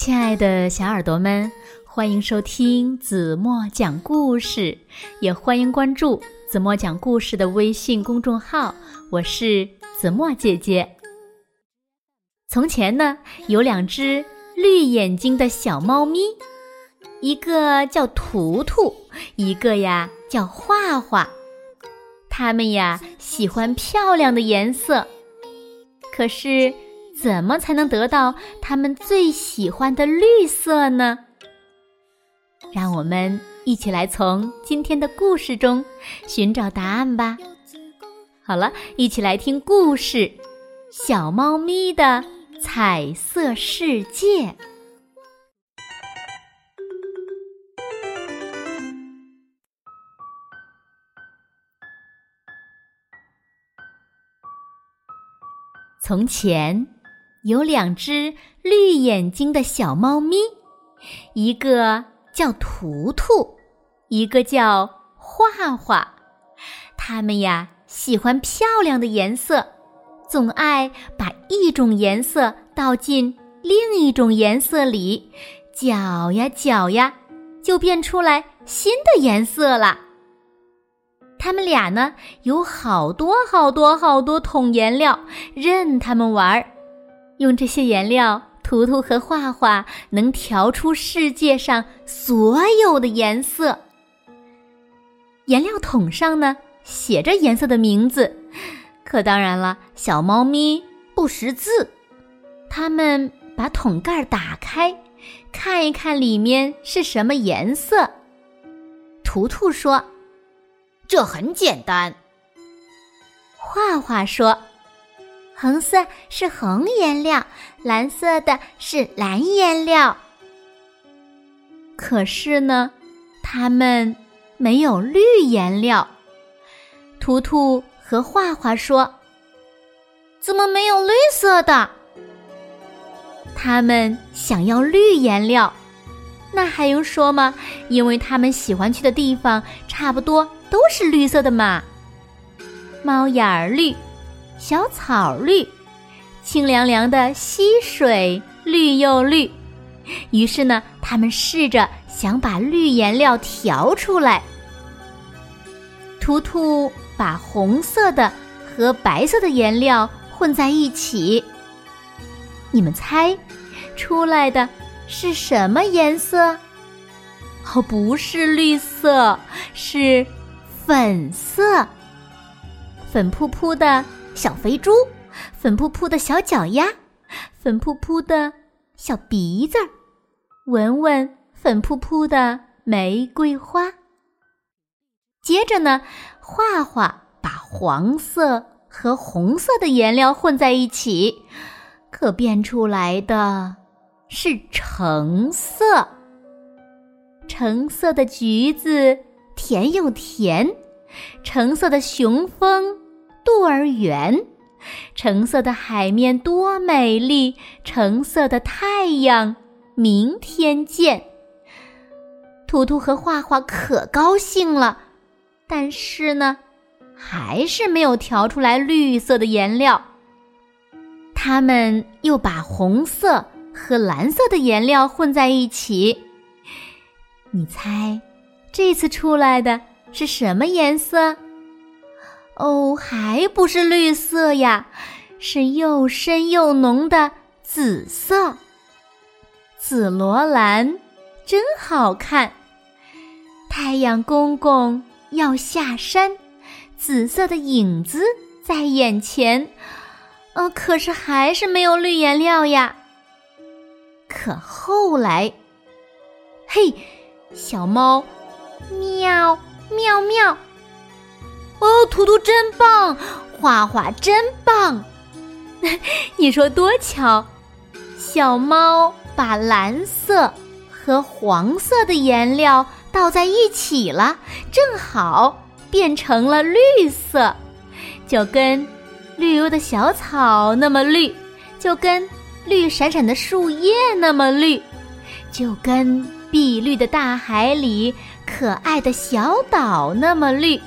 亲爱的小耳朵们，欢迎收听子墨讲故事，也欢迎关注子墨讲故事的微信公众号。我是子墨姐姐。从前呢，有两只绿眼睛的小猫咪，一个叫图图，一个呀叫画画。它们呀喜欢漂亮的颜色，可是。怎么才能得到他们最喜欢的绿色呢？让我们一起来从今天的故事中寻找答案吧。好了，一起来听故事《小猫咪的彩色世界》。从前。有两只绿眼睛的小猫咪，一个叫图图，一个叫画画。它们呀喜欢漂亮的颜色，总爱把一种颜色倒进另一种颜色里，搅呀搅呀，就变出来新的颜色了。他们俩呢有好多好多好多桶颜料，任他们玩儿。用这些颜料，图图和画画能调出世界上所有的颜色。颜料桶上呢写着颜色的名字，可当然了，小猫咪不识字。他们把桶盖打开，看一看里面是什么颜色。图图说：“这很简单。”画画说。红色是红颜料，蓝色的是蓝颜料。可是呢，它们没有绿颜料。图图和画画说：“怎么没有绿色的？”他们想要绿颜料，那还用说吗？因为他们喜欢去的地方差不多都是绿色的嘛。猫眼儿绿。小草绿，清凉凉的溪水绿又绿。于是呢，他们试着想把绿颜料调出来。图图把红色的和白色的颜料混在一起，你们猜，出来的是什么颜色？哦，不是绿色，是粉色，粉扑扑的。小肥猪，粉扑扑的小脚丫，粉扑扑的小鼻子儿，闻闻粉扑扑的玫瑰花。接着呢，画画把黄色和红色的颜料混在一起，可变出来的是橙色。橙色的橘子甜又甜，橙色的雄蜂。幼儿园，橙色的海面多美丽，橙色的太阳，明天见。图图和画画可高兴了，但是呢，还是没有调出来绿色的颜料。他们又把红色和蓝色的颜料混在一起，你猜，这次出来的是什么颜色？哦，还不是绿色呀，是又深又浓的紫色。紫罗兰真好看。太阳公公要下山，紫色的影子在眼前。呃，可是还是没有绿颜料呀。可后来，嘿，小猫，喵喵喵。哦，图图真棒，画画真棒，你说多巧！小猫把蓝色和黄色的颜料倒在一起了，正好变成了绿色，就跟绿油的小草那么绿，就跟绿闪闪的树叶那么绿，就跟碧绿的大海里可爱的小岛那么绿。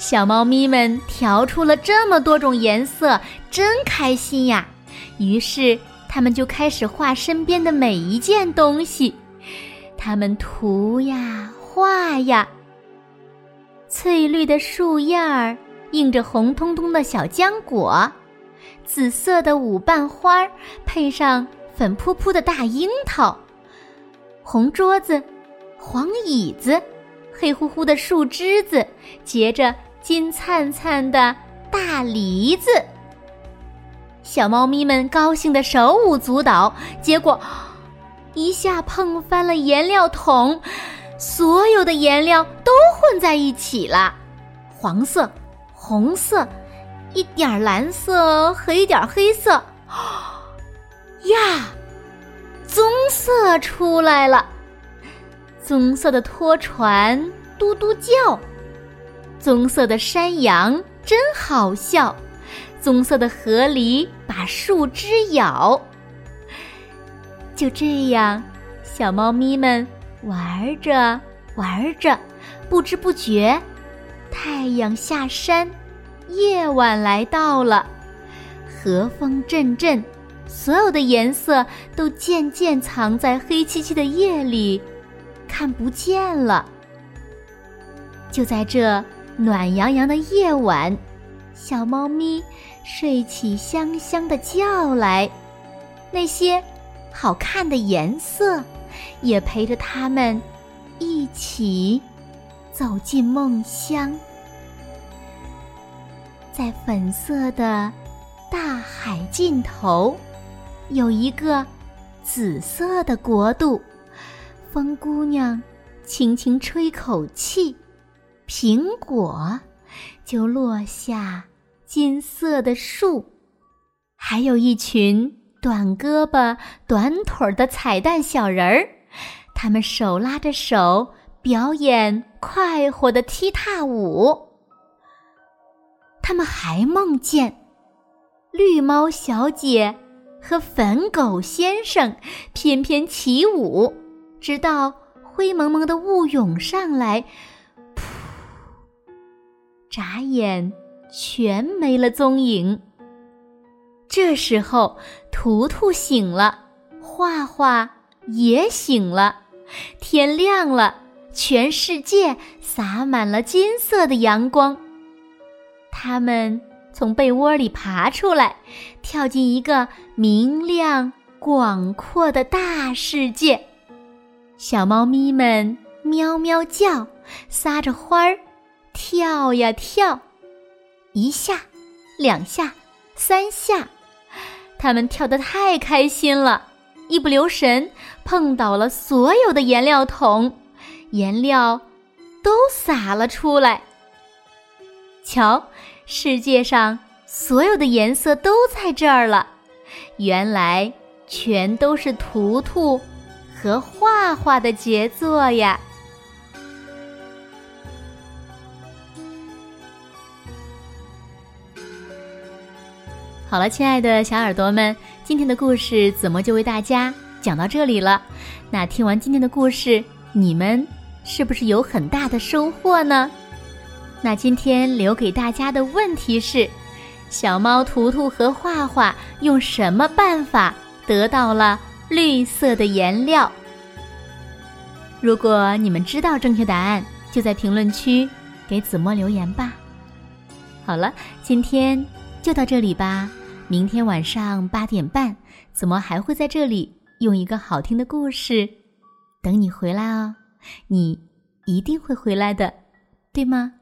小猫咪们调出了这么多种颜色，真开心呀！于是他们就开始画身边的每一件东西。他们涂呀画呀，翠绿的树叶儿映着红彤彤的小浆果，紫色的舞瓣花配上粉扑扑的大樱桃，红桌子，黄椅子，黑乎乎的树枝子结着金灿灿的大梨子。小猫咪们高兴的手舞足蹈，结果一下碰翻了颜料桶，所有的颜料都混在一起了，黄色、红色，一点蓝色和一点黑色，呀，棕色出来了！棕色的拖船嘟嘟叫，棕色的山羊真好笑。棕色的河狸把树枝咬，就这样，小猫咪们玩着玩着，不知不觉，太阳下山，夜晚来到了，和风阵阵，所有的颜色都渐渐藏在黑漆漆的夜里，看不见了。就在这暖洋洋的夜晚。小猫咪睡起香香的觉来，那些好看的颜色也陪着它们一起走进梦乡。在粉色的大海尽头，有一个紫色的国度。风姑娘轻轻吹口气，苹果就落下。金色的树，还有一群短胳膊、短腿的彩蛋小人儿，他们手拉着手表演快活的踢踏舞。他们还梦见绿猫小姐和粉狗先生翩翩起舞，直到灰蒙蒙的雾涌上来，眨眼。全没了踪影。这时候，图图醒了，画画也醒了。天亮了，全世界洒满了金色的阳光。他们从被窝里爬出来，跳进一个明亮广阔的大世界。小猫咪们喵喵叫，撒着欢儿，跳呀跳。一下，两下，三下，他们跳得太开心了，一不留神碰倒了所有的颜料桶，颜料都洒了出来。瞧，世界上所有的颜色都在这儿了，原来全都是图图和画画的杰作呀。好了，亲爱的小耳朵们，今天的故事子墨就为大家讲到这里了。那听完今天的故事，你们是不是有很大的收获呢？那今天留给大家的问题是：小猫图图和画画用什么办法得到了绿色的颜料？如果你们知道正确答案，就在评论区给子墨留言吧。好了，今天就到这里吧。明天晚上八点半，子墨还会在这里用一个好听的故事等你回来哦。你一定会回来的，对吗？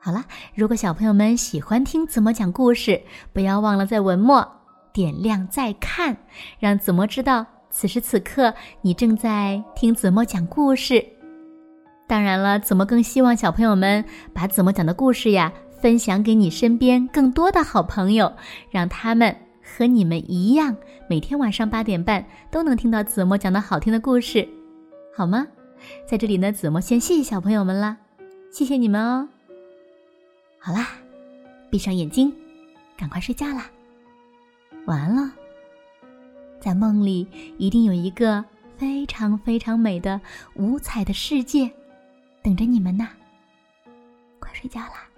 好了，如果小朋友们喜欢听子墨讲故事，不要忘了在文末点亮再看，让子墨知道此时此刻你正在听子墨讲故事。当然了，子墨更希望小朋友们把子墨讲的故事呀。分享给你身边更多的好朋友，让他们和你们一样，每天晚上八点半都能听到子墨讲的好听的故事，好吗？在这里呢，子墨先谢谢小朋友们啦，谢谢你们哦。好啦，闭上眼睛，赶快睡觉啦，晚安了。在梦里一定有一个非常非常美的五彩的世界等着你们呢，快睡觉啦。